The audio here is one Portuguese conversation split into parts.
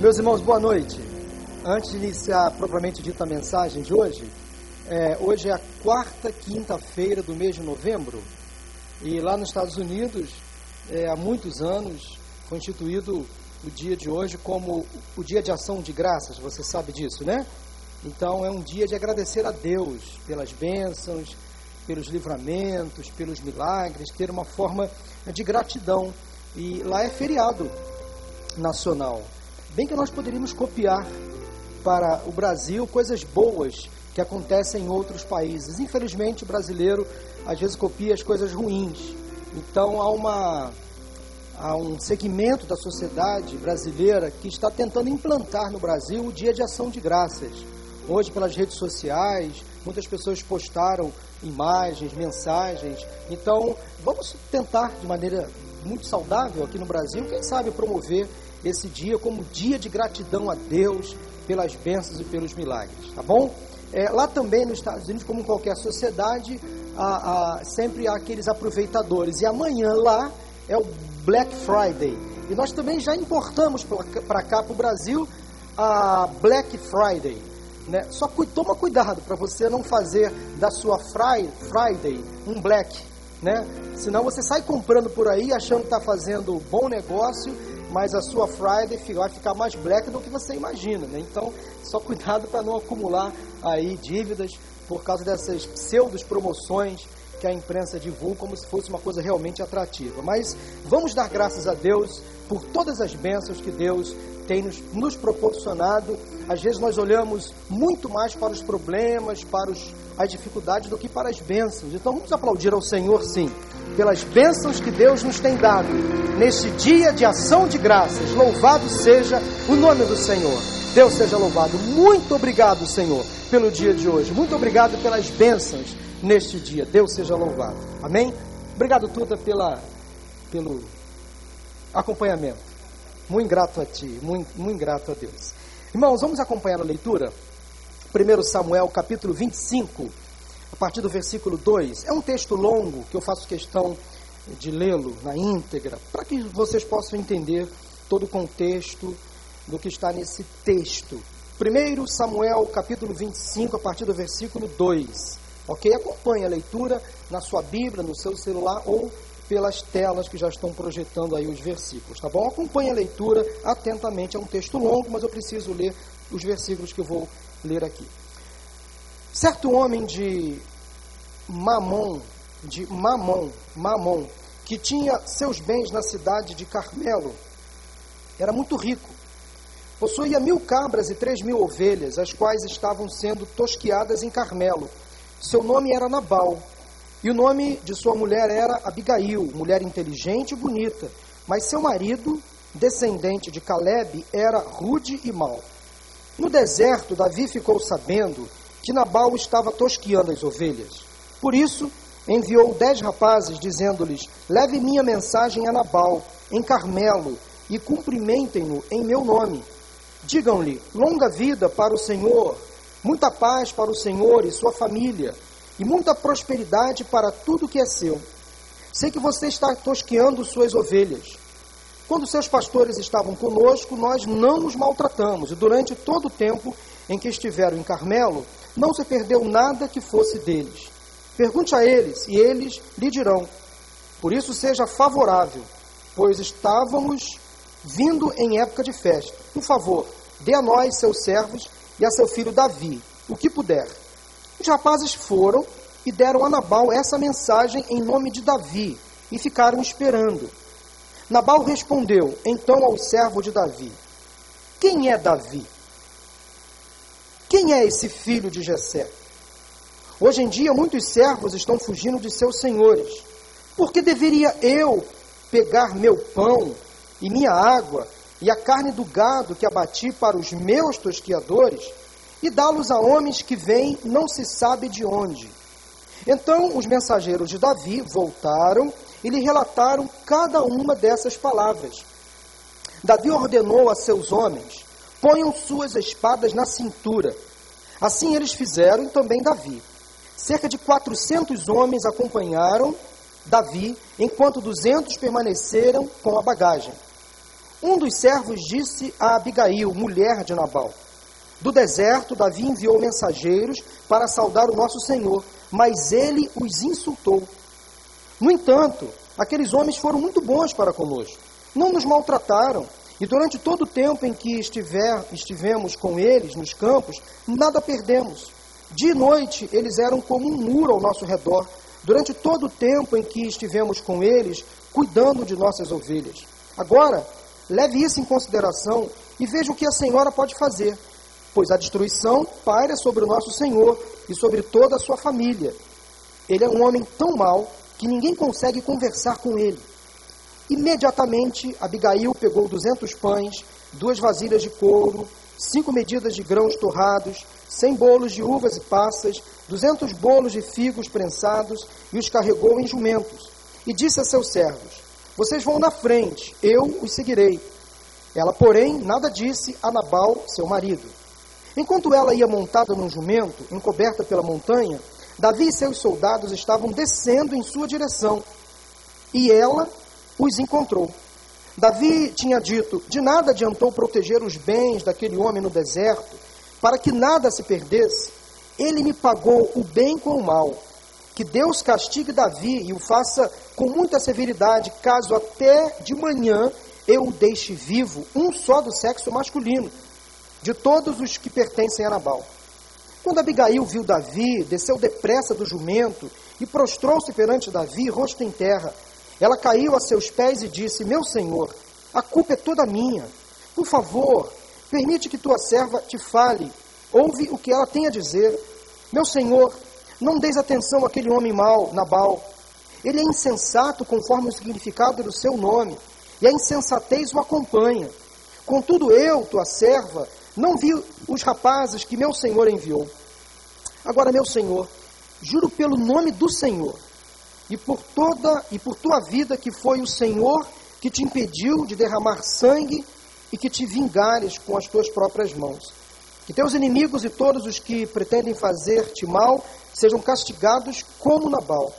Meus irmãos, boa noite. Antes de iniciar propriamente dita a mensagem de hoje, é, hoje é a quarta quinta-feira do mês de novembro e lá nos Estados Unidos, é, há muitos anos, foi instituído o dia de hoje como o dia de ação de graças, você sabe disso, né? Então é um dia de agradecer a Deus pelas bênçãos, pelos livramentos, pelos milagres, ter uma forma de gratidão. E lá é feriado nacional. Bem que nós poderíamos copiar para o Brasil coisas boas que acontecem em outros países. Infelizmente, o brasileiro às vezes copia as coisas ruins. Então há uma há um segmento da sociedade brasileira que está tentando implantar no Brasil o Dia de Ação de Graças. Hoje, pelas redes sociais, muitas pessoas postaram imagens, mensagens. Então, vamos tentar de maneira muito saudável aqui no Brasil, quem sabe promover esse dia como dia de gratidão a Deus pelas bênçãos e pelos milagres, tá bom? É, lá também nos Estados Unidos, como em qualquer sociedade, há, há, sempre há aqueles aproveitadores. E amanhã lá é o Black Friday. E nós também já importamos para cá, para o Brasil, a Black Friday. Né? Só toma cuidado para você não fazer da sua Friday um Black. Né? Senão você sai comprando por aí achando que está fazendo bom negócio mas a sua Friday vai ficar mais black do que você imagina, né? Então, só cuidado para não acumular aí dívidas por causa dessas pseudos promoções que a imprensa divulga como se fosse uma coisa realmente atrativa. Mas vamos dar graças a Deus por todas as bênçãos que Deus tem nos, nos proporcionado. Às vezes nós olhamos muito mais para os problemas, para os, as dificuldades do que para as bênçãos. Então vamos aplaudir ao Senhor, sim pelas bênçãos que Deus nos tem dado neste dia de ação de graças. Louvado seja o nome do Senhor. Deus seja louvado. Muito obrigado, Senhor, pelo dia de hoje. Muito obrigado pelas bênçãos neste dia. Deus seja louvado. Amém? Obrigado, Tuta, pela, pelo acompanhamento. Muito grato a Ti, muito, muito grato a Deus. Irmãos, vamos acompanhar a leitura? 1 Samuel, capítulo 25 a partir do versículo 2. É um texto longo que eu faço questão de lê-lo na íntegra, para que vocês possam entender todo o contexto do que está nesse texto. 1 Samuel, capítulo 25, a partir do versículo 2. Ok? Acompanhe a leitura na sua Bíblia, no seu celular ou pelas telas que já estão projetando aí os versículos, tá bom? Acompanhe a leitura atentamente. É um texto longo, mas eu preciso ler os versículos que eu vou ler aqui. Certo homem de Mamon, de Mamon, Mamon, que tinha seus bens na cidade de Carmelo, era muito rico. Possuía mil cabras e três mil ovelhas, as quais estavam sendo tosquiadas em Carmelo. Seu nome era Nabal, e o nome de sua mulher era Abigail, mulher inteligente e bonita. Mas seu marido, descendente de Caleb, era rude e mau. No deserto, Davi ficou sabendo que Nabal estava tosquiando as ovelhas. Por isso, enviou dez rapazes, dizendo-lhes: Leve minha mensagem a Nabal, em Carmelo, e cumprimentem-no em meu nome. Digam-lhe: Longa vida para o Senhor, muita paz para o Senhor e sua família, e muita prosperidade para tudo que é seu. Sei que você está tosqueando suas ovelhas. Quando seus pastores estavam conosco, nós não nos maltratamos, e durante todo o tempo em que estiveram em Carmelo, não se perdeu nada que fosse deles. Pergunte a eles, e eles lhe dirão. Por isso seja favorável, pois estávamos vindo em época de festa. Por favor, dê a nós, seus servos, e a seu filho Davi, o que puder. Os rapazes foram e deram a Nabal essa mensagem em nome de Davi, e ficaram esperando. Nabal respondeu então ao servo de Davi: Quem é Davi? Quem é esse filho de Jessé? Hoje em dia, muitos servos estão fugindo de seus senhores. Por que deveria eu pegar meu pão e minha água e a carne do gado que abati para os meus tosquiadores e dá-los a homens que vêm não se sabe de onde? Então os mensageiros de Davi voltaram e lhe relataram cada uma dessas palavras. Davi ordenou a seus homens: ponham suas espadas na cintura. Assim eles fizeram e também Davi. Cerca de 400 homens acompanharam Davi, enquanto 200 permaneceram com a bagagem. Um dos servos disse a Abigail, mulher de Nabal: Do deserto, Davi enviou mensageiros para saudar o nosso senhor, mas ele os insultou. No entanto, aqueles homens foram muito bons para conosco, não nos maltrataram, e durante todo o tempo em que estiver, estivemos com eles nos campos, nada perdemos. De noite, eles eram como um muro ao nosso redor, durante todo o tempo em que estivemos com eles, cuidando de nossas ovelhas. Agora, leve isso em consideração e veja o que a senhora pode fazer, pois a destruição paira sobre o nosso Senhor e sobre toda a sua família. Ele é um homem tão mau que ninguém consegue conversar com ele. Imediatamente, Abigail pegou duzentos pães, duas vasilhas de couro, cinco medidas de grãos torrados, cem bolos de uvas e passas, duzentos bolos de figos prensados, e os carregou em jumentos. E disse a seus servos: Vocês vão na frente, eu os seguirei. Ela, porém, nada disse a Nabal, seu marido. Enquanto ela ia montada num jumento, encoberta pela montanha, Davi e seus soldados estavam descendo em sua direção. E ela os encontrou. Davi tinha dito: De nada adiantou proteger os bens daquele homem no deserto, para que nada se perdesse. Ele me pagou o bem com o mal. Que Deus castigue Davi e o faça com muita severidade, caso até de manhã eu o deixe vivo, um só do sexo masculino, de todos os que pertencem a Nabal. Quando Abigail viu Davi, desceu depressa do jumento e prostrou-se perante Davi, rosto em terra. Ela caiu a seus pés e disse: Meu senhor, a culpa é toda minha. Por favor, permite que tua serva te fale. Ouve o que ela tem a dizer. Meu senhor, não deis atenção àquele homem mau, Nabal. Ele é insensato conforme o significado do seu nome, e a insensatez o acompanha. Contudo, eu, tua serva, não vi os rapazes que meu senhor enviou. Agora, meu senhor, juro pelo nome do Senhor e por toda e por tua vida que foi o Senhor que te impediu de derramar sangue e que te vingares com as tuas próprias mãos. Que teus inimigos e todos os que pretendem fazer-te mal sejam castigados como Nabal.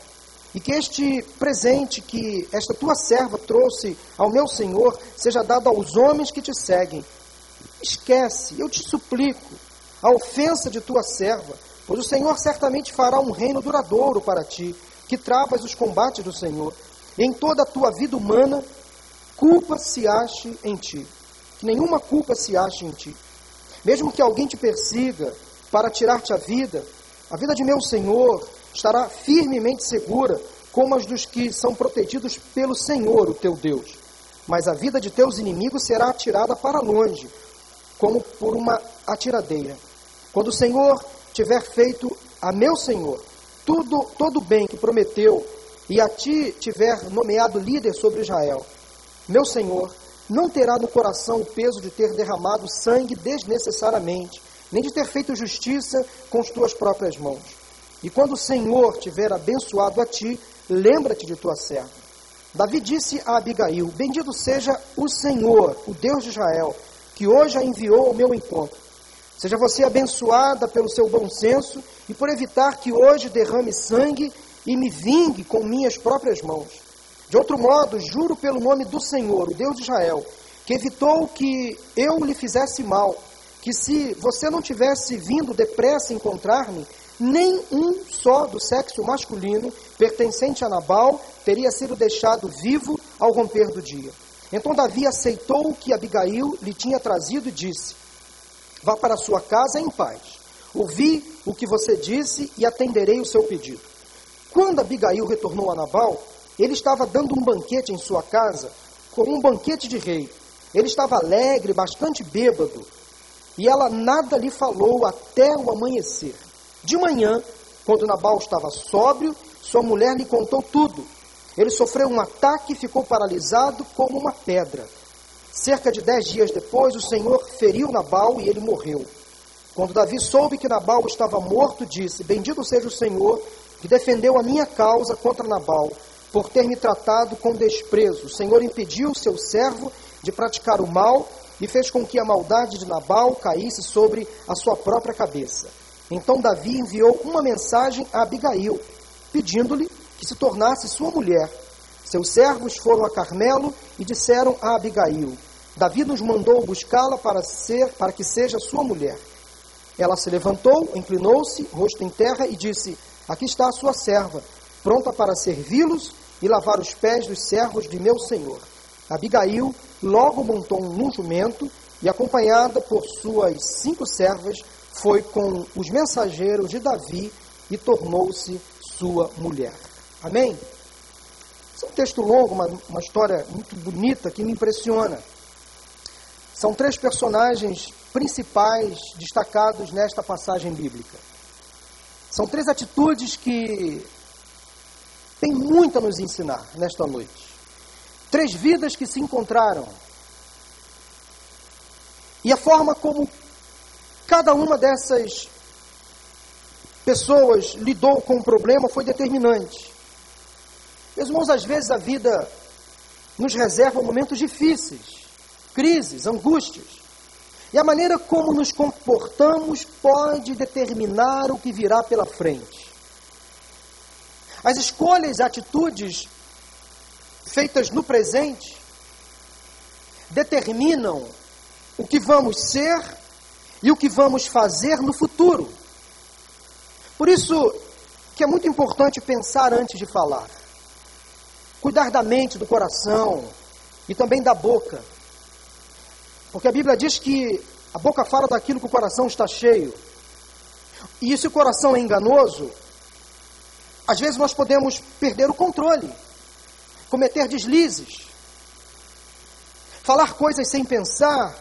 E que este presente que esta tua serva trouxe ao meu Senhor seja dado aos homens que te seguem. Esquece, eu te suplico, a ofensa de tua serva, pois o Senhor certamente fará um reino duradouro para ti que travas os combates do Senhor. Em toda a tua vida humana, culpa se ache em ti. Que nenhuma culpa se ache em ti. Mesmo que alguém te persiga para tirar-te a vida, a vida de meu Senhor estará firmemente segura, como as dos que são protegidos pelo Senhor, o teu Deus. Mas a vida de teus inimigos será atirada para longe, como por uma atiradeira. Quando o Senhor tiver feito a meu Senhor tudo, todo bem que prometeu e a ti tiver nomeado líder sobre Israel, meu Senhor, não terá no coração o peso de ter derramado sangue desnecessariamente, nem de ter feito justiça com as tuas próprias mãos. E quando o Senhor tiver abençoado a ti, lembra-te de tua serva. Davi disse a Abigail: Bendito seja o Senhor, o Deus de Israel, que hoje a enviou ao meu encontro. Seja você abençoada pelo seu bom senso e por evitar que hoje derrame sangue e me vingue com minhas próprias mãos. De outro modo, juro pelo nome do Senhor, o Deus de Israel, que evitou que eu lhe fizesse mal, que se você não tivesse vindo depressa encontrar-me, nem um só do sexo masculino pertencente a Nabal teria sido deixado vivo ao romper do dia. Então Davi aceitou o que Abigail lhe tinha trazido e disse: Vá para sua casa em paz. Ouvi o que você disse e atenderei o seu pedido. Quando Abigail retornou a Nabal, ele estava dando um banquete em sua casa, como um banquete de rei. Ele estava alegre, bastante bêbado, e ela nada lhe falou até o amanhecer. De manhã, quando Nabal estava sóbrio, sua mulher lhe contou tudo. Ele sofreu um ataque e ficou paralisado como uma pedra. Cerca de dez dias depois, o Senhor feriu Nabal e ele morreu. Quando Davi soube que Nabal estava morto, disse: Bendito seja o Senhor que defendeu a minha causa contra Nabal, por ter me tratado com desprezo. O Senhor impediu o seu servo de praticar o mal e fez com que a maldade de Nabal caísse sobre a sua própria cabeça. Então Davi enviou uma mensagem a Abigail, pedindo-lhe que se tornasse sua mulher. Seus servos foram a Carmelo e disseram a Abigail: Davi nos mandou buscá-la para ser, para que seja sua mulher. Ela se levantou, inclinou-se, rosto em terra, e disse: Aqui está a sua serva, pronta para servi-los e lavar os pés dos servos de meu senhor. Abigail logo montou um jumento e, acompanhada por suas cinco servas, foi com os mensageiros de Davi e tornou-se sua mulher. Amém? É um texto longo, uma, uma história muito bonita que me impressiona. São três personagens principais destacados nesta passagem bíblica. São três atitudes que têm muito a nos ensinar nesta noite. Três vidas que se encontraram. E a forma como cada uma dessas pessoas lidou com o problema foi determinante. Meus irmãos, às vezes a vida nos reserva momentos difíceis crises, angústias. E a maneira como nos comportamos pode determinar o que virá pela frente. As escolhas e atitudes feitas no presente determinam o que vamos ser e o que vamos fazer no futuro. Por isso que é muito importante pensar antes de falar. Cuidar da mente, do coração e também da boca porque a Bíblia diz que a boca fala daquilo que o coração está cheio. E se o coração é enganoso, às vezes nós podemos perder o controle, cometer deslizes, falar coisas sem pensar,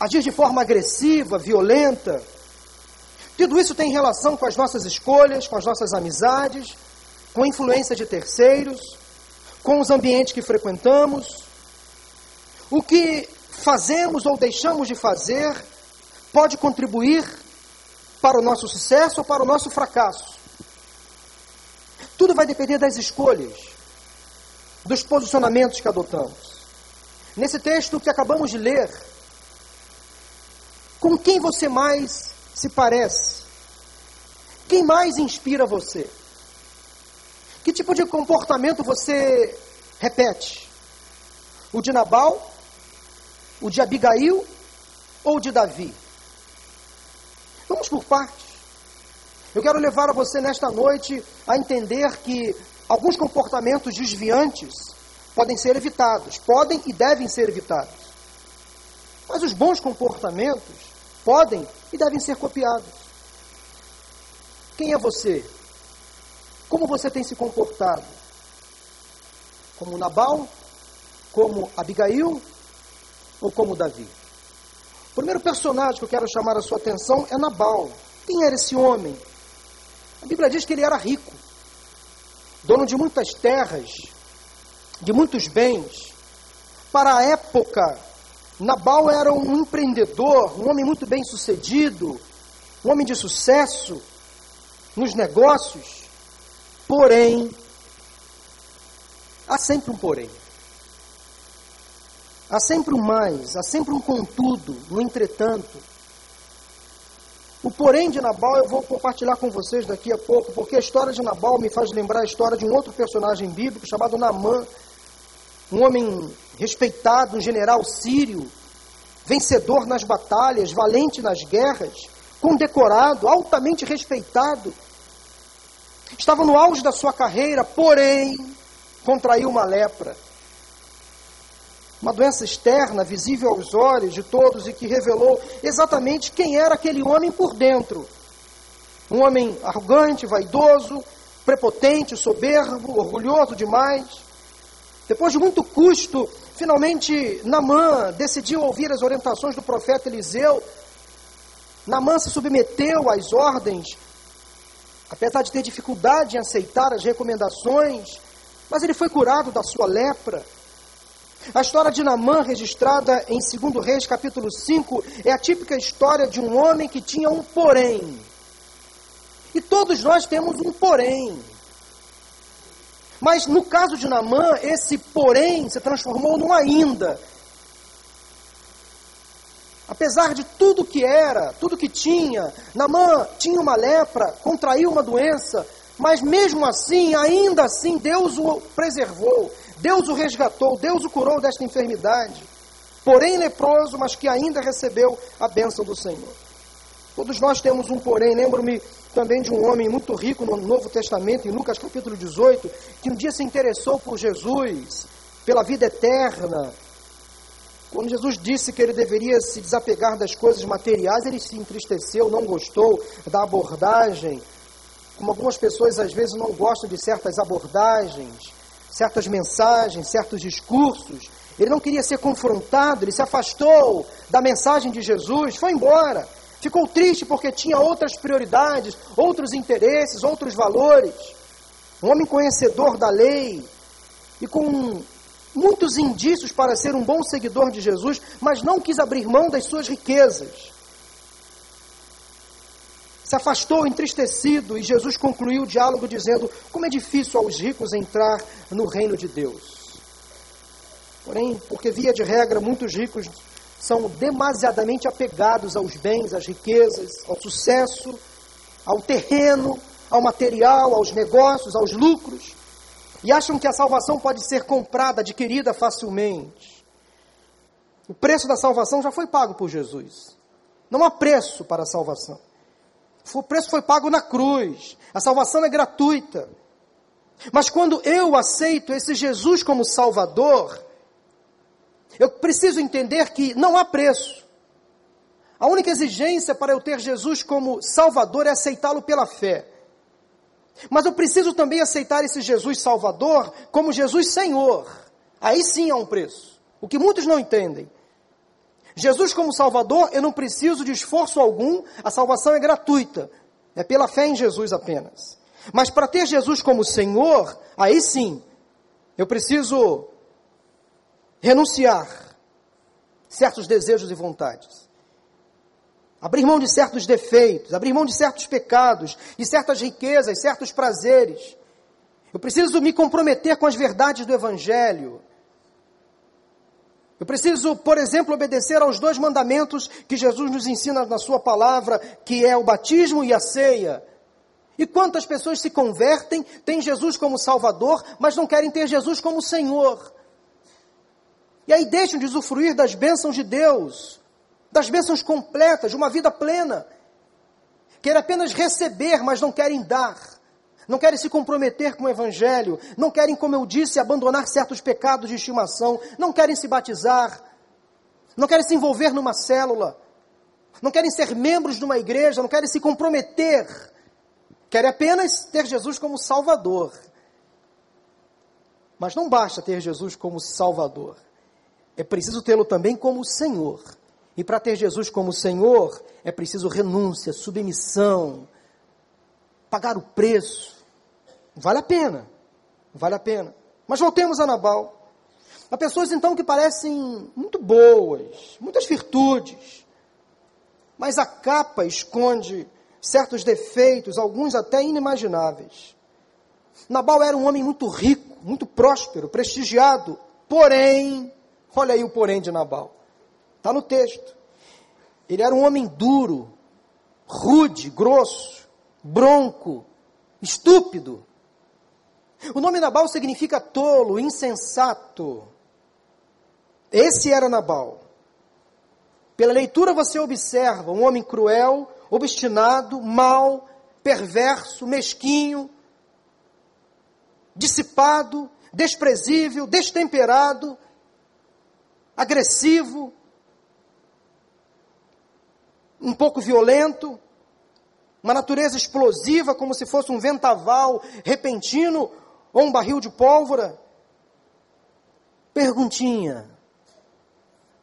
agir de forma agressiva, violenta. Tudo isso tem relação com as nossas escolhas, com as nossas amizades, com a influência de terceiros, com os ambientes que frequentamos. O que fazemos ou deixamos de fazer pode contribuir para o nosso sucesso ou para o nosso fracasso. Tudo vai depender das escolhas, dos posicionamentos que adotamos. Nesse texto que acabamos de ler, com quem você mais se parece? Quem mais inspira você? Que tipo de comportamento você repete? O de Nabal o de Abigail ou o de Davi? Vamos por partes. Eu quero levar a você nesta noite a entender que alguns comportamentos desviantes podem ser evitados, podem e devem ser evitados. Mas os bons comportamentos podem e devem ser copiados. Quem é você? Como você tem se comportado? Como Nabal? Como Abigail? ou como Davi? O primeiro personagem que eu quero chamar a sua atenção é Nabal. Quem era esse homem? A Bíblia diz que ele era rico, dono de muitas terras, de muitos bens. Para a época, Nabal era um empreendedor, um homem muito bem sucedido, um homem de sucesso nos negócios. Porém, há sempre um porém. Há sempre um mais, há sempre um contudo, no entretanto. O porém de Nabal eu vou compartilhar com vocês daqui a pouco, porque a história de Nabal me faz lembrar a história de um outro personagem bíblico chamado Naamã, um homem respeitado, um general sírio, vencedor nas batalhas, valente nas guerras, condecorado, altamente respeitado. Estava no auge da sua carreira, porém contraiu uma lepra uma doença externa, visível aos olhos de todos e que revelou exatamente quem era aquele homem por dentro. Um homem arrogante, vaidoso, prepotente, soberbo, orgulhoso demais. Depois de muito custo, finalmente Namã decidiu ouvir as orientações do profeta Eliseu. Namã se submeteu às ordens, apesar de ter dificuldade em aceitar as recomendações, mas ele foi curado da sua lepra. A história de Namã, registrada em 2 Reis, capítulo 5, é a típica história de um homem que tinha um porém. E todos nós temos um porém. Mas no caso de Namã, esse porém se transformou num ainda. Apesar de tudo que era, tudo que tinha, Namã tinha uma lepra, contraiu uma doença, mas mesmo assim, ainda assim, Deus o preservou. Deus o resgatou, Deus o curou desta enfermidade. porém leproso, mas que ainda recebeu a bênção do Senhor. Todos nós temos um porém. Lembro-me também de um homem muito rico no Novo Testamento, em Lucas capítulo 18, que um dia se interessou por Jesus, pela vida eterna. Quando Jesus disse que ele deveria se desapegar das coisas materiais, ele se entristeceu, não gostou da abordagem. Como algumas pessoas às vezes não gostam de certas abordagens, certas mensagens, certos discursos. Ele não queria ser confrontado, ele se afastou da mensagem de Jesus, foi embora. Ficou triste porque tinha outras prioridades, outros interesses, outros valores. Um homem conhecedor da lei e com muitos indícios para ser um bom seguidor de Jesus, mas não quis abrir mão das suas riquezas. Se afastou entristecido e Jesus concluiu o diálogo dizendo: Como é difícil aos ricos entrar no reino de Deus. Porém, porque via de regra muitos ricos são demasiadamente apegados aos bens, às riquezas, ao sucesso, ao terreno, ao material, aos negócios, aos lucros, e acham que a salvação pode ser comprada, adquirida facilmente. O preço da salvação já foi pago por Jesus. Não há preço para a salvação. O preço foi pago na cruz. A salvação é gratuita. Mas quando eu aceito esse Jesus como Salvador, eu preciso entender que não há preço. A única exigência para eu ter Jesus como Salvador é aceitá-lo pela fé. Mas eu preciso também aceitar esse Jesus Salvador como Jesus Senhor. Aí sim há um preço. O que muitos não entendem. Jesus como Salvador, eu não preciso de esforço algum, a salvação é gratuita. É pela fé em Jesus apenas. Mas para ter Jesus como Senhor, aí sim, eu preciso renunciar certos desejos e vontades. Abrir mão de certos defeitos, abrir mão de certos pecados, de certas riquezas, certos prazeres. Eu preciso me comprometer com as verdades do Evangelho. Eu preciso, por exemplo, obedecer aos dois mandamentos que Jesus nos ensina na Sua palavra, que é o batismo e a ceia. E quantas pessoas se convertem, têm Jesus como Salvador, mas não querem ter Jesus como Senhor? E aí deixam de usufruir das bênçãos de Deus, das bênçãos completas, de uma vida plena. Querem apenas receber, mas não querem dar. Não querem se comprometer com o Evangelho. Não querem, como eu disse, abandonar certos pecados de estimação. Não querem se batizar. Não querem se envolver numa célula. Não querem ser membros de uma igreja. Não querem se comprometer. Querem apenas ter Jesus como Salvador. Mas não basta ter Jesus como Salvador é preciso tê-lo também como Senhor. E para ter Jesus como Senhor, é preciso renúncia, submissão, pagar o preço. Vale a pena, vale a pena. Mas voltemos a Nabal. Há pessoas então que parecem muito boas, muitas virtudes, mas a capa esconde certos defeitos, alguns até inimagináveis. Nabal era um homem muito rico, muito próspero, prestigiado, porém Olha aí o porém de Nabal. Está no texto. Ele era um homem duro, rude, grosso, bronco, estúpido. O nome Nabal significa tolo, insensato. Esse era Nabal. Pela leitura você observa um homem cruel, obstinado, mau, perverso, mesquinho, dissipado, desprezível, destemperado, agressivo, um pouco violento, uma natureza explosiva, como se fosse um ventaval repentino ou um barril de pólvora. Perguntinha: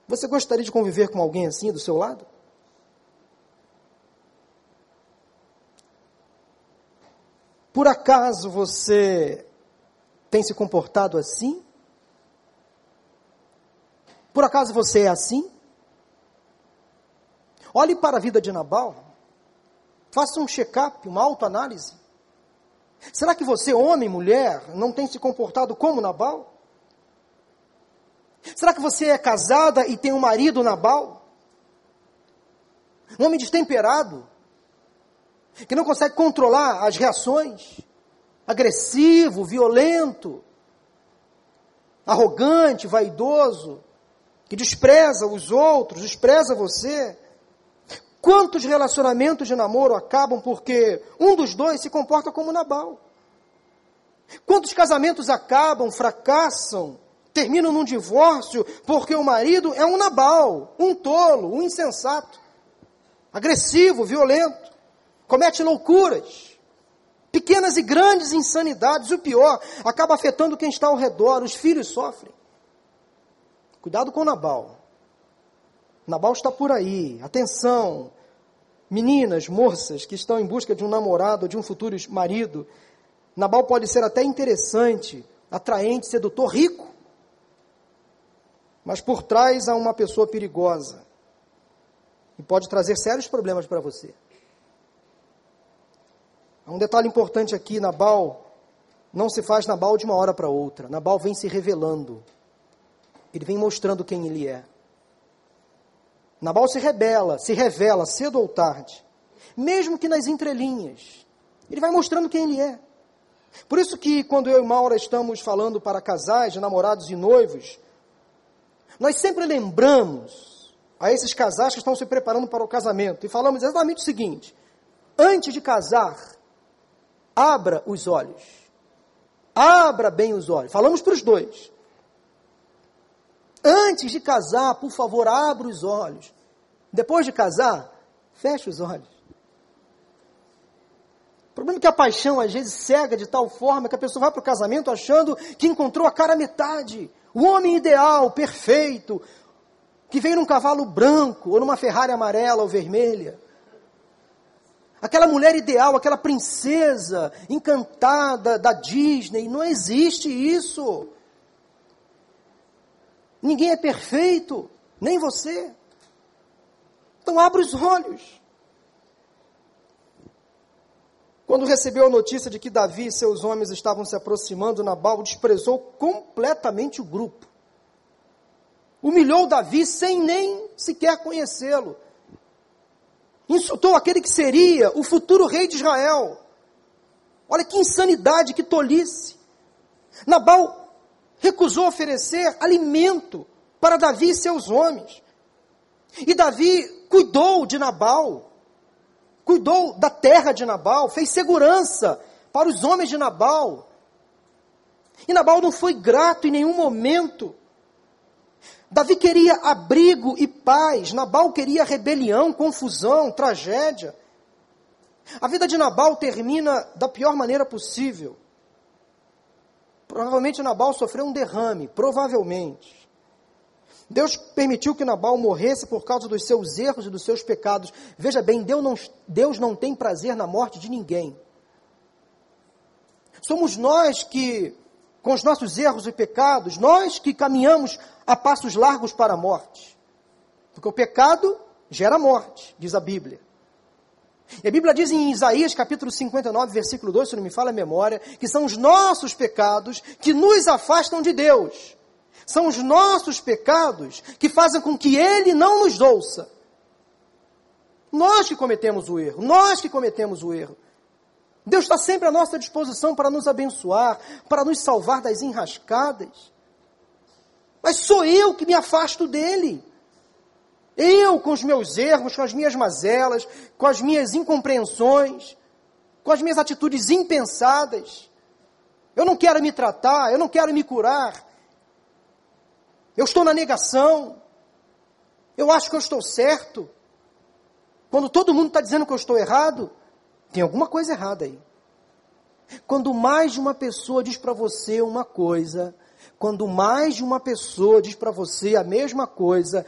você gostaria de conviver com alguém assim do seu lado? Por acaso você tem se comportado assim? Por acaso você é assim? Olhe para a vida de Nabal. Faça um check-up, uma autoanálise. Será que você, homem, mulher, não tem se comportado como Nabal? Será que você é casada e tem um marido Nabal? Um homem destemperado, que não consegue controlar as reações, agressivo, violento, arrogante, vaidoso, que despreza os outros, despreza você. Quantos relacionamentos de namoro acabam porque um dos dois se comporta como Nabal? Quantos casamentos acabam, fracassam, terminam num divórcio porque o marido é um Nabal, um tolo, um insensato, agressivo, violento, comete loucuras, pequenas e grandes insanidades. O pior, acaba afetando quem está ao redor, os filhos sofrem. Cuidado com Nabal. Nabal está por aí. Atenção, meninas, moças que estão em busca de um namorado de um futuro marido. Nabal pode ser até interessante, atraente, sedutor, rico. Mas por trás há uma pessoa perigosa. E pode trazer sérios problemas para você. Há um detalhe importante aqui: Nabal não se faz Nabal de uma hora para outra. Nabal vem se revelando. Ele vem mostrando quem ele é. Nabal se rebela, se revela cedo ou tarde, mesmo que nas entrelinhas. Ele vai mostrando quem ele é. Por isso que quando eu e Maura estamos falando para casais, namorados e noivos, nós sempre lembramos a esses casais que estão se preparando para o casamento e falamos exatamente o seguinte: antes de casar, abra os olhos. Abra bem os olhos. Falamos para os dois. Antes de casar, por favor, abra os olhos. Depois de casar, feche os olhos. O problema é que a paixão às vezes cega de tal forma que a pessoa vai para o casamento achando que encontrou a cara metade. O homem ideal, perfeito, que vem num cavalo branco ou numa Ferrari amarela ou vermelha. Aquela mulher ideal, aquela princesa encantada da Disney, não existe isso. Ninguém é perfeito, nem você. Então abra os olhos. Quando recebeu a notícia de que Davi e seus homens estavam se aproximando, Nabal desprezou completamente o grupo. Humilhou Davi sem nem sequer conhecê-lo. Insultou aquele que seria o futuro rei de Israel. Olha que insanidade, que tolice. Nabal recusou oferecer alimento para Davi e seus homens. E Davi cuidou de Nabal cuidou da terra de Nabal, fez segurança para os homens de Nabal. E Nabal não foi grato em nenhum momento. Davi queria abrigo e paz, Nabal queria rebelião, confusão, tragédia. A vida de Nabal termina da pior maneira possível. Provavelmente Nabal sofreu um derrame, provavelmente. Deus permitiu que Nabal morresse por causa dos seus erros e dos seus pecados. Veja bem, Deus não, Deus não tem prazer na morte de ninguém. Somos nós que, com os nossos erros e pecados, nós que caminhamos a passos largos para a morte. Porque o pecado gera morte, diz a Bíblia. E a Bíblia diz em Isaías capítulo 59, versículo 2, se não me fala a memória, que são os nossos pecados que nos afastam de Deus. São os nossos pecados que fazem com que Ele não nos ouça. Nós que cometemos o erro, nós que cometemos o erro. Deus está sempre à nossa disposição para nos abençoar, para nos salvar das enrascadas. Mas sou eu que me afasto dele. Eu, com os meus erros, com as minhas mazelas, com as minhas incompreensões, com as minhas atitudes impensadas. Eu não quero me tratar, eu não quero me curar, eu estou na negação. Eu acho que eu estou certo. Quando todo mundo está dizendo que eu estou errado, tem alguma coisa errada aí. Quando mais de uma pessoa diz para você uma coisa, quando mais de uma pessoa diz para você a mesma coisa,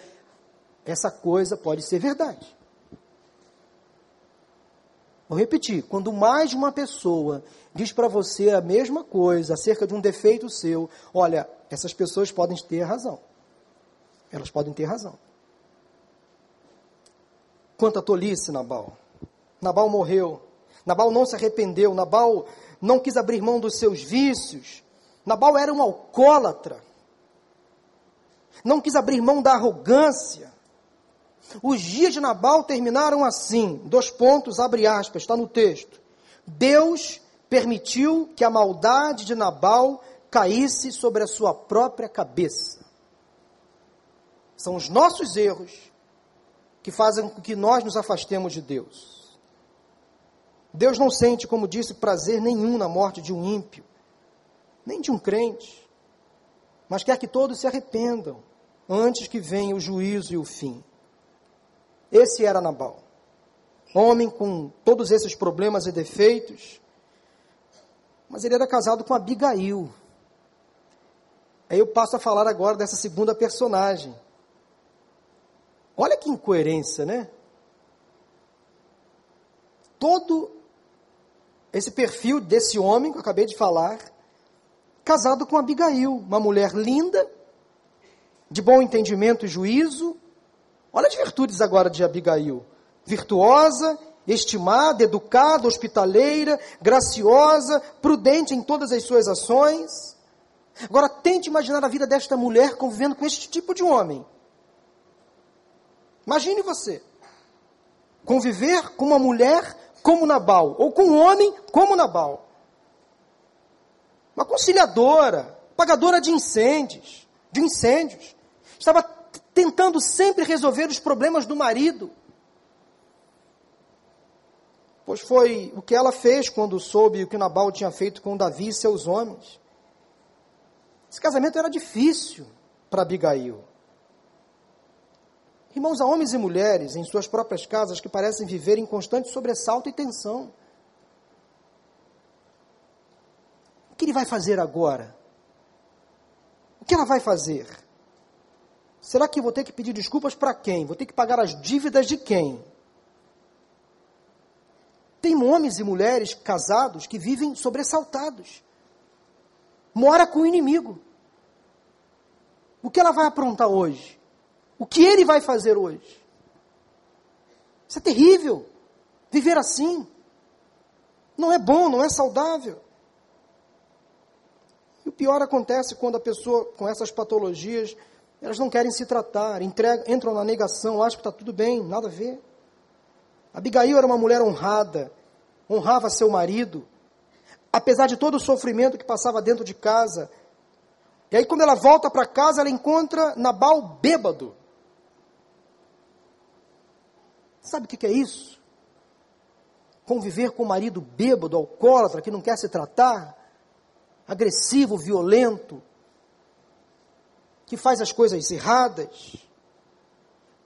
essa coisa pode ser verdade. Vou repetir: quando mais de uma pessoa diz para você a mesma coisa acerca de um defeito seu, olha, essas pessoas podem ter razão. Elas podem ter razão. Quanta tolice, Nabal. Nabal morreu. Nabal não se arrependeu. Nabal não quis abrir mão dos seus vícios. Nabal era um alcoólatra. Não quis abrir mão da arrogância. Os dias de Nabal terminaram assim. Dois pontos, abre aspas, está no texto. Deus permitiu que a maldade de Nabal caísse sobre a sua própria cabeça. São os nossos erros que fazem com que nós nos afastemos de Deus. Deus não sente, como disse, prazer nenhum na morte de um ímpio, nem de um crente, mas quer que todos se arrependam antes que venha o juízo e o fim. Esse era Nabal. Homem com todos esses problemas e defeitos, mas ele era casado com Abigail. Aí eu passo a falar agora dessa segunda personagem. Olha que incoerência, né? Todo esse perfil desse homem que eu acabei de falar, casado com Abigail, uma mulher linda, de bom entendimento e juízo. Olha as virtudes agora de Abigail: virtuosa, estimada, educada, hospitaleira, graciosa, prudente em todas as suas ações Agora tente imaginar a vida desta mulher convivendo com este tipo de homem. Imagine você conviver com uma mulher como Nabal, ou com um homem como Nabal. Uma conciliadora, pagadora de incêndios, de incêndios. Estava tentando sempre resolver os problemas do marido. Pois foi o que ela fez quando soube o que Nabal tinha feito com Davi e seus homens. Esse casamento era difícil para Abigail. Irmãos, há homens e mulheres em suas próprias casas que parecem viver em constante sobressalto e tensão. O que ele vai fazer agora? O que ela vai fazer? Será que vou ter que pedir desculpas para quem? Vou ter que pagar as dívidas de quem? Tem homens e mulheres casados que vivem sobressaltados. Mora com o inimigo. O que ela vai aprontar hoje? O que ele vai fazer hoje? Isso é terrível. Viver assim. Não é bom, não é saudável. E o pior acontece quando a pessoa com essas patologias, elas não querem se tratar, entregam, entram na negação, acham que está tudo bem, nada a ver. Abigail era uma mulher honrada, honrava seu marido, apesar de todo o sofrimento que passava dentro de casa, e aí, quando ela volta para casa, ela encontra Nabal bêbado. Sabe o que é isso? Conviver com o marido bêbado, alcoólatra, que não quer se tratar, agressivo, violento, que faz as coisas erradas.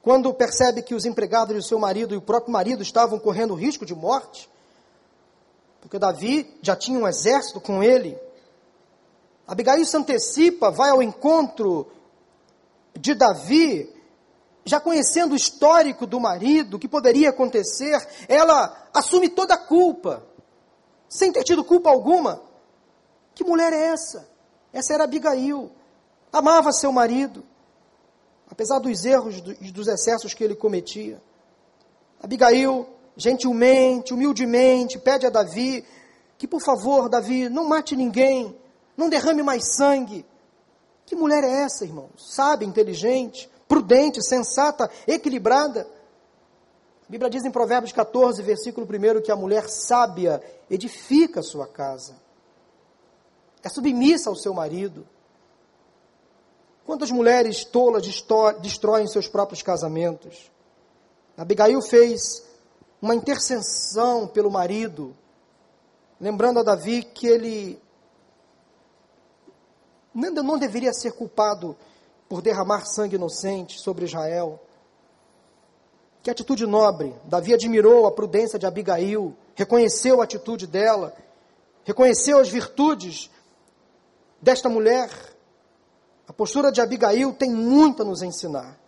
Quando percebe que os empregados do seu marido e o próprio marido estavam correndo risco de morte, porque Davi já tinha um exército com ele, Abigail se antecipa, vai ao encontro de Davi, já conhecendo o histórico do marido, o que poderia acontecer, ela assume toda a culpa, sem ter tido culpa alguma. Que mulher é essa? Essa era Abigail. Amava seu marido, apesar dos erros e dos excessos que ele cometia. Abigail, gentilmente, humildemente, pede a Davi que, por favor, Davi, não mate ninguém, não derrame mais sangue. Que mulher é essa, irmãos? Sábia, inteligente, prudente, sensata, equilibrada. A Bíblia diz em Provérbios 14, versículo 1, que a mulher sábia edifica sua casa. É submissa ao seu marido. Quantas mulheres tolas destroem seus próprios casamentos? Abigail fez uma intercessão pelo marido, lembrando a Davi que ele não deveria ser culpado por derramar sangue inocente sobre Israel. Que atitude nobre! Davi admirou a prudência de Abigail, reconheceu a atitude dela, reconheceu as virtudes desta mulher. A postura de Abigail tem muito a nos ensinar.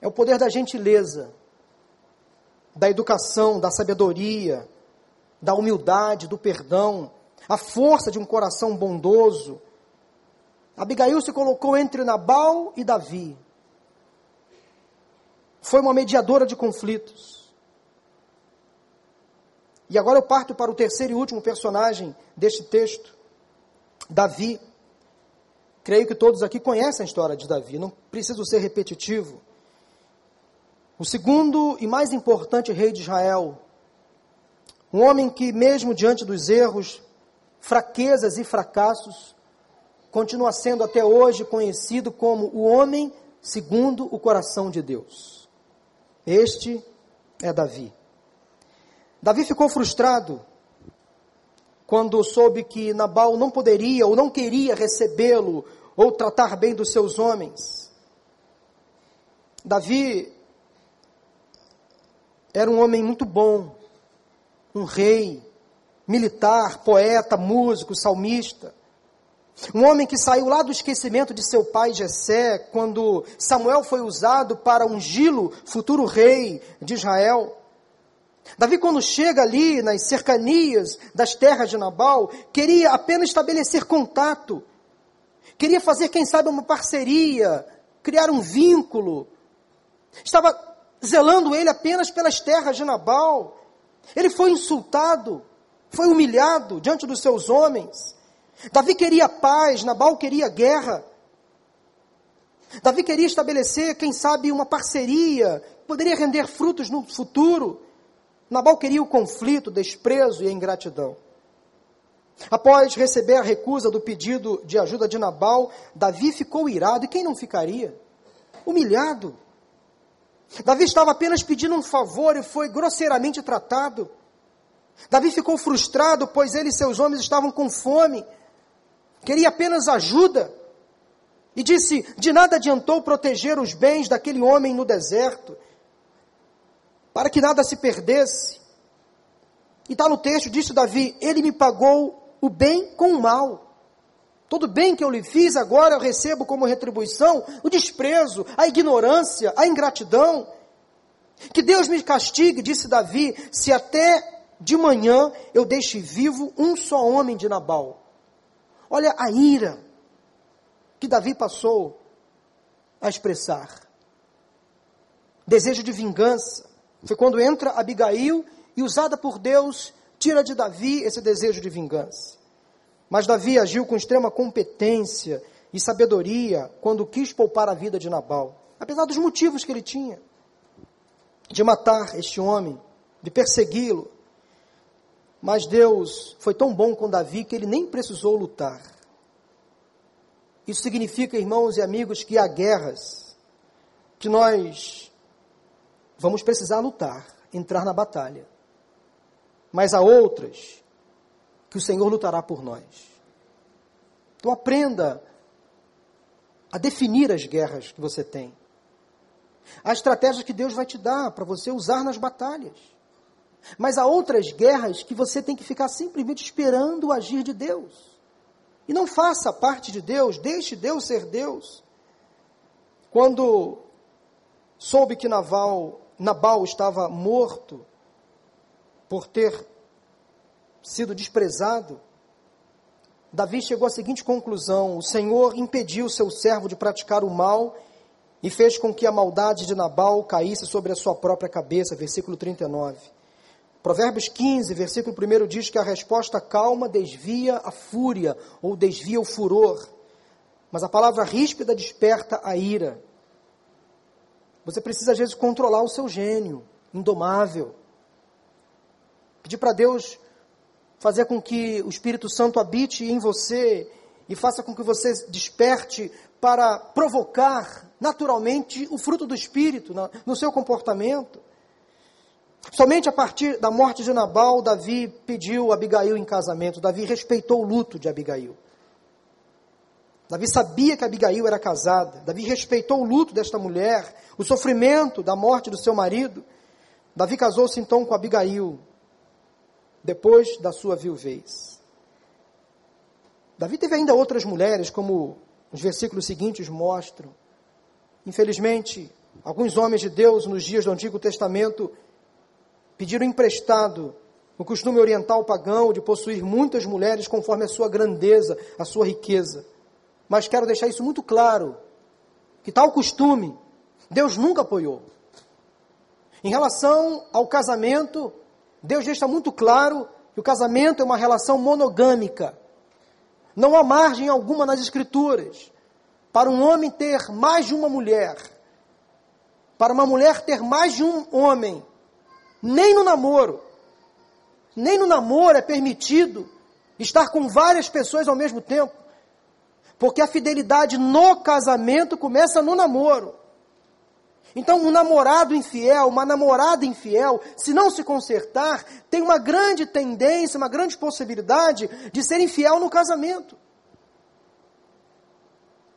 É o poder da gentileza, da educação, da sabedoria, da humildade, do perdão, a força de um coração bondoso, Abigail se colocou entre Nabal e Davi. Foi uma mediadora de conflitos. E agora eu parto para o terceiro e último personagem deste texto, Davi. Creio que todos aqui conhecem a história de Davi, não preciso ser repetitivo. O segundo e mais importante rei de Israel, um homem que, mesmo diante dos erros, fraquezas e fracassos, continua sendo até hoje conhecido como o homem segundo o coração de Deus. Este é Davi. Davi ficou frustrado quando soube que Nabal não poderia ou não queria recebê-lo ou tratar bem dos seus homens. Davi era um homem muito bom, um rei, militar, poeta, músico, salmista. Um homem que saiu lá do esquecimento de seu pai Jessé, quando Samuel foi usado para ungí-lo, futuro rei de Israel. Davi, quando chega ali nas cercanias das terras de Nabal, queria apenas estabelecer contato, queria fazer, quem sabe, uma parceria, criar um vínculo. Estava zelando ele apenas pelas terras de Nabal. Ele foi insultado, foi humilhado diante dos seus homens. Davi queria paz, Nabal queria guerra. Davi queria estabelecer, quem sabe, uma parceria, poderia render frutos no futuro. Nabal queria o conflito, o desprezo e a ingratidão. Após receber a recusa do pedido de ajuda de Nabal, Davi ficou irado, e quem não ficaria? Humilhado. Davi estava apenas pedindo um favor e foi grosseiramente tratado. Davi ficou frustrado, pois ele e seus homens estavam com fome, queria apenas ajuda. E disse: De nada adiantou proteger os bens daquele homem no deserto para que nada se perdesse. E está no texto, disse Davi: Ele me pagou o bem com o mal. Todo bem que eu lhe fiz, agora eu recebo como retribuição o desprezo, a ignorância, a ingratidão. Que Deus me castigue, disse Davi, se até de manhã eu deixe vivo um só homem de Nabal. Olha a ira que Davi passou a expressar. Desejo de vingança, foi quando entra Abigail e, usada por Deus, tira de Davi esse desejo de vingança. Mas Davi agiu com extrema competência e sabedoria quando quis poupar a vida de Nabal, apesar dos motivos que ele tinha de matar este homem, de persegui-lo. Mas Deus foi tão bom com Davi que ele nem precisou lutar. Isso significa, irmãos e amigos, que há guerras que nós vamos precisar lutar, entrar na batalha. Mas há outras que o Senhor lutará por nós. Então aprenda a definir as guerras que você tem. Há estratégias que Deus vai te dar para você usar nas batalhas. Mas há outras guerras que você tem que ficar simplesmente esperando o agir de Deus. E não faça parte de Deus, deixe Deus ser Deus. Quando soube que Naval Nabal estava morto por ter sido desprezado, Davi chegou à seguinte conclusão: o Senhor impediu seu servo de praticar o mal e fez com que a maldade de Nabal caísse sobre a sua própria cabeça. Versículo 39. Provérbios 15, versículo 1 diz que a resposta calma desvia a fúria ou desvia o furor, mas a palavra ríspida desperta a ira. Você precisa, às vezes, controlar o seu gênio, indomável. Pedir para Deus fazer com que o Espírito Santo habite em você e faça com que você desperte para provocar naturalmente o fruto do Espírito no seu comportamento. Somente a partir da morte de Nabal, Davi pediu Abigail em casamento. Davi respeitou o luto de Abigail. Davi sabia que Abigail era casada. Davi respeitou o luto desta mulher, o sofrimento da morte do seu marido. Davi casou-se então com Abigail, depois da sua viuvez. Davi teve ainda outras mulheres, como os versículos seguintes mostram. Infelizmente, alguns homens de Deus nos dias do Antigo Testamento pediram emprestado o costume oriental pagão de possuir muitas mulheres conforme a sua grandeza, a sua riqueza mas quero deixar isso muito claro: que tal costume Deus nunca apoiou. Em relação ao casamento, Deus deixa muito claro que o casamento é uma relação monogâmica. Não há margem alguma nas Escrituras para um homem ter mais de uma mulher, para uma mulher ter mais de um homem, nem no namoro. Nem no namoro é permitido estar com várias pessoas ao mesmo tempo. Porque a fidelidade no casamento começa no namoro. Então, um namorado infiel, uma namorada infiel, se não se consertar, tem uma grande tendência, uma grande possibilidade de ser infiel no casamento.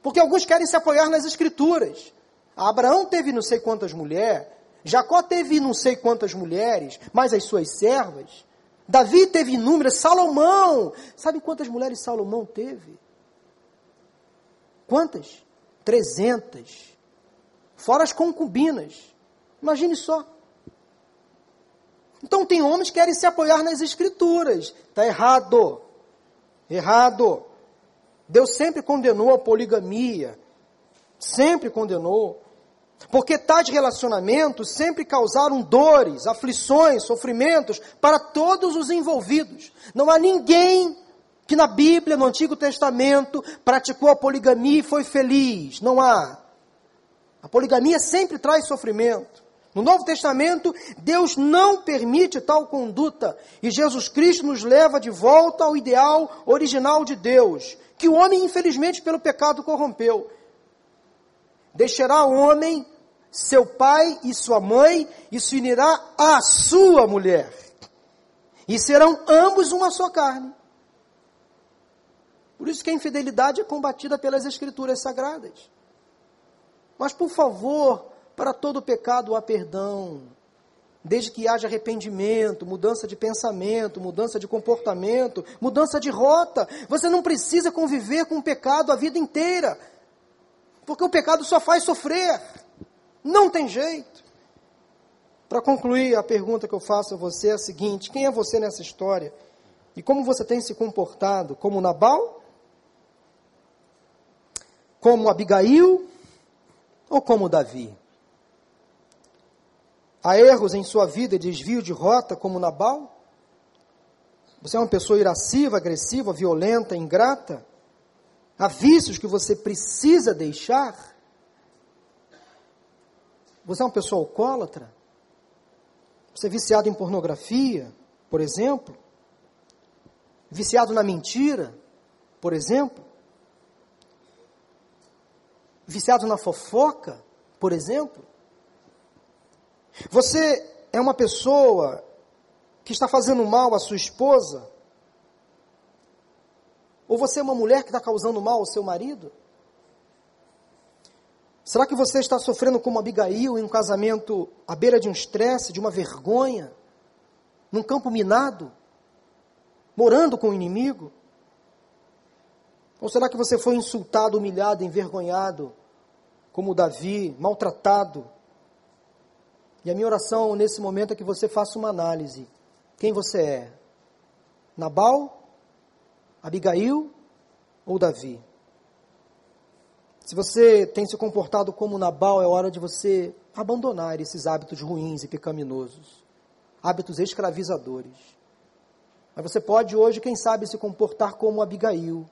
Porque alguns querem se apoiar nas escrituras. Abraão teve não sei quantas mulheres, Jacó teve não sei quantas mulheres, mais as suas servas. Davi teve inúmeras, Salomão. Sabe quantas mulheres Salomão teve? Quantas? Trezentas. Fora as concubinas. Imagine só. Então tem homens que querem se apoiar nas escrituras. Está errado. Errado. Deus sempre condenou a poligamia, sempre condenou. Porque tais relacionamentos sempre causaram dores, aflições, sofrimentos para todos os envolvidos. Não há ninguém que na Bíblia, no Antigo Testamento, praticou a poligamia e foi feliz. Não há. A poligamia sempre traz sofrimento. No Novo Testamento, Deus não permite tal conduta e Jesus Cristo nos leva de volta ao ideal original de Deus, que o homem, infelizmente, pelo pecado corrompeu. Deixará o homem seu pai e sua mãe e se unirá à sua mulher. E serão ambos uma só carne. Por isso que a infidelidade é combatida pelas escrituras sagradas. Mas, por favor, para todo pecado há perdão desde que haja arrependimento, mudança de pensamento, mudança de comportamento, mudança de rota. Você não precisa conviver com o pecado a vida inteira, porque o pecado só faz sofrer. Não tem jeito. Para concluir, a pergunta que eu faço a você é a seguinte: quem é você nessa história? E como você tem se comportado? Como Nabal? Como Abigail? Ou como Davi? Há erros em sua vida e desvio de rota, como Nabal? Você é uma pessoa irasciva, agressiva, violenta, ingrata? Há vícios que você precisa deixar? Você é uma pessoa alcoólatra? Você é viciado em pornografia, por exemplo? Viciado na mentira, por exemplo? Viciado na fofoca, por exemplo? Você é uma pessoa que está fazendo mal à sua esposa? Ou você é uma mulher que está causando mal ao seu marido? Será que você está sofrendo como Abigail em um casamento à beira de um estresse, de uma vergonha, num campo minado, morando com o inimigo? Ou será que você foi insultado, humilhado, envergonhado, como Davi, maltratado, e a minha oração nesse momento é que você faça uma análise. Quem você é? Nabal? Abigail ou Davi? Se você tem se comportado como Nabal, é hora de você abandonar esses hábitos ruins e pecaminosos, hábitos escravizadores. Mas você pode hoje, quem sabe, se comportar como Abigail,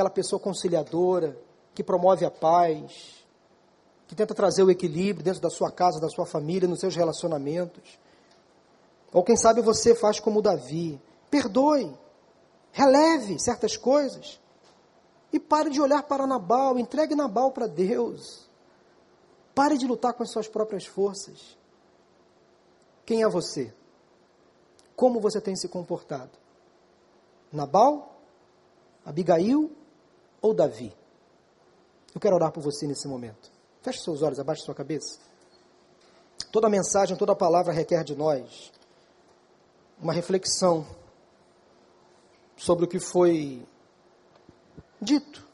aquela pessoa conciliadora, que promove a paz, que tenta trazer o equilíbrio dentro da sua casa, da sua família, nos seus relacionamentos. Ou quem sabe você faz como Davi, perdoe, releve certas coisas e pare de olhar para Nabal, entregue Nabal para Deus. Pare de lutar com as suas próprias forças. Quem é você? Como você tem se comportado? Nabal? Abigail ou Davi? Eu quero orar por você nesse momento. Feche seus olhos, abaixe sua cabeça. Toda mensagem, toda palavra requer de nós uma reflexão sobre o que foi dito.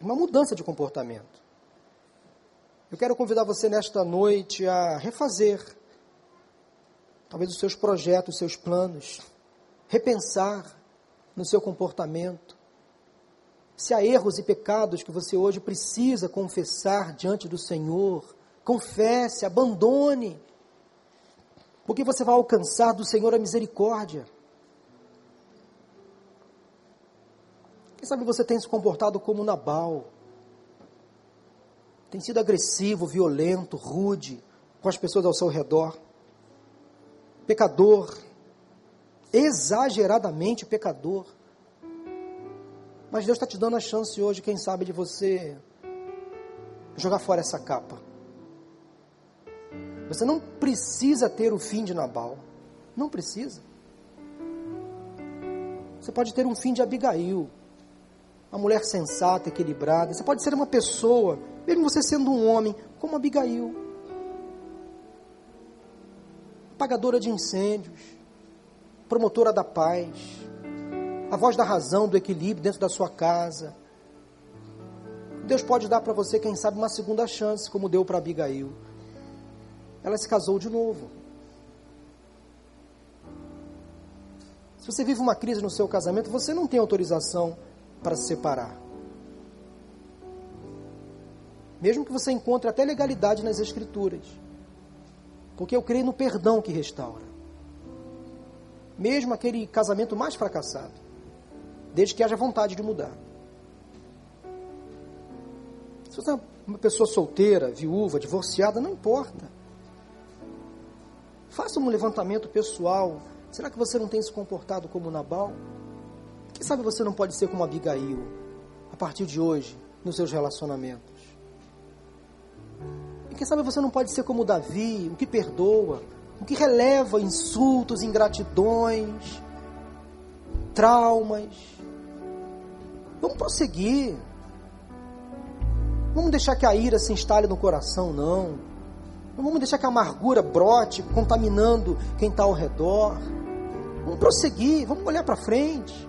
Uma mudança de comportamento. Eu quero convidar você nesta noite a refazer talvez os seus projetos, os seus planos, repensar no seu comportamento, se há erros e pecados que você hoje precisa confessar diante do Senhor, confesse, abandone, porque você vai alcançar do Senhor a misericórdia. Quem sabe você tem se comportado como Nabal, tem sido agressivo, violento, rude com as pessoas ao seu redor, pecador, exageradamente pecador. Mas Deus está te dando a chance hoje, quem sabe, de você jogar fora essa capa. Você não precisa ter o fim de Nabal. Não precisa. Você pode ter um fim de Abigail, uma mulher sensata, equilibrada. Você pode ser uma pessoa, mesmo você sendo um homem, como Abigail, apagadora de incêndios, promotora da paz, a voz da razão, do equilíbrio dentro da sua casa. Deus pode dar para você, quem sabe, uma segunda chance, como deu para Abigail. Ela se casou de novo. Se você vive uma crise no seu casamento, você não tem autorização para se separar. Mesmo que você encontre até legalidade nas escrituras. Porque eu creio no perdão que restaura. Mesmo aquele casamento mais fracassado. Desde que haja vontade de mudar. Se você é uma pessoa solteira, viúva, divorciada, não importa. Faça um levantamento pessoal Será que você não tem se comportado como Nabal? Quem sabe você não pode ser como Abigail a partir de hoje nos seus relacionamentos? E quem sabe você não pode ser como Davi, o que perdoa, o que releva insultos, ingratidões, traumas. Vamos prosseguir. Vamos deixar que a ira se instale no coração, não. Não vamos deixar que a amargura brote, contaminando quem está ao redor. Vamos prosseguir, vamos olhar para frente.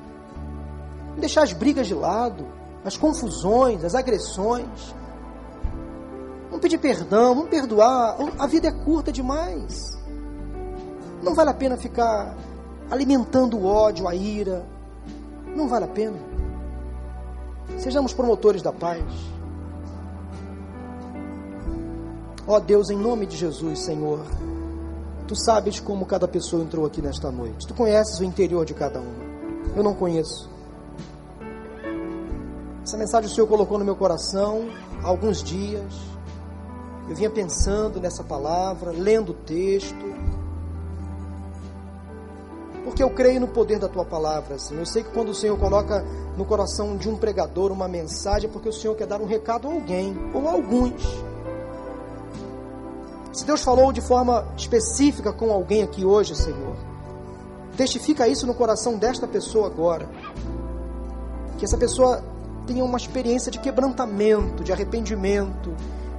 Vamos deixar as brigas de lado, as confusões, as agressões. Vamos pedir perdão, vamos perdoar. A vida é curta demais. Não vale a pena ficar alimentando o ódio, a ira. Não vale a pena. Sejamos promotores da paz. Ó Deus, em nome de Jesus, Senhor. Tu sabes como cada pessoa entrou aqui nesta noite. Tu conheces o interior de cada uma. Eu não conheço. Essa mensagem o Senhor colocou no meu coração há alguns dias. Eu vinha pensando nessa palavra, lendo o texto. Porque eu creio no poder da tua palavra, Senhor. Eu sei que quando o Senhor coloca no coração de um pregador uma mensagem, é porque o Senhor quer dar um recado a alguém, ou a alguns. Se Deus falou de forma específica com alguém aqui hoje, Senhor, testifica isso no coração desta pessoa agora. Que essa pessoa tenha uma experiência de quebrantamento, de arrependimento,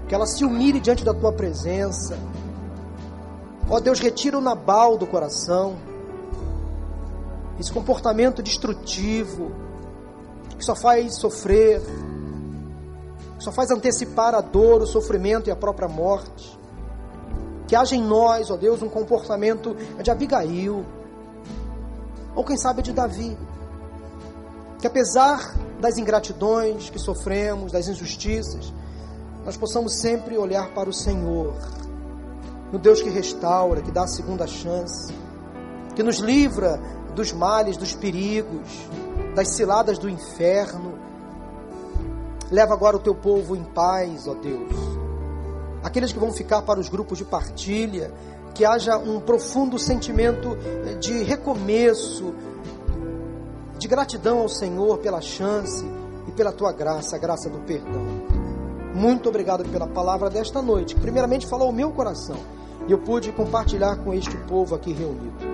que ela se humilhe diante da tua presença. Ó Deus, retira o Nabal do coração, esse comportamento destrutivo, que só faz sofrer, que só faz antecipar a dor, o sofrimento e a própria morte. Que haja em nós, ó Deus, um comportamento de Abigail, ou quem sabe de Davi. Que apesar das ingratidões que sofremos, das injustiças, nós possamos sempre olhar para o Senhor, no Deus que restaura, que dá a segunda chance, que nos livra dos males, dos perigos, das ciladas do inferno. Leva agora o teu povo em paz, ó Deus aqueles que vão ficar para os grupos de partilha, que haja um profundo sentimento de recomeço, de gratidão ao Senhor pela chance e pela tua graça, a graça do perdão. Muito obrigado pela palavra desta noite, que primeiramente falou ao meu coração e eu pude compartilhar com este povo aqui reunido.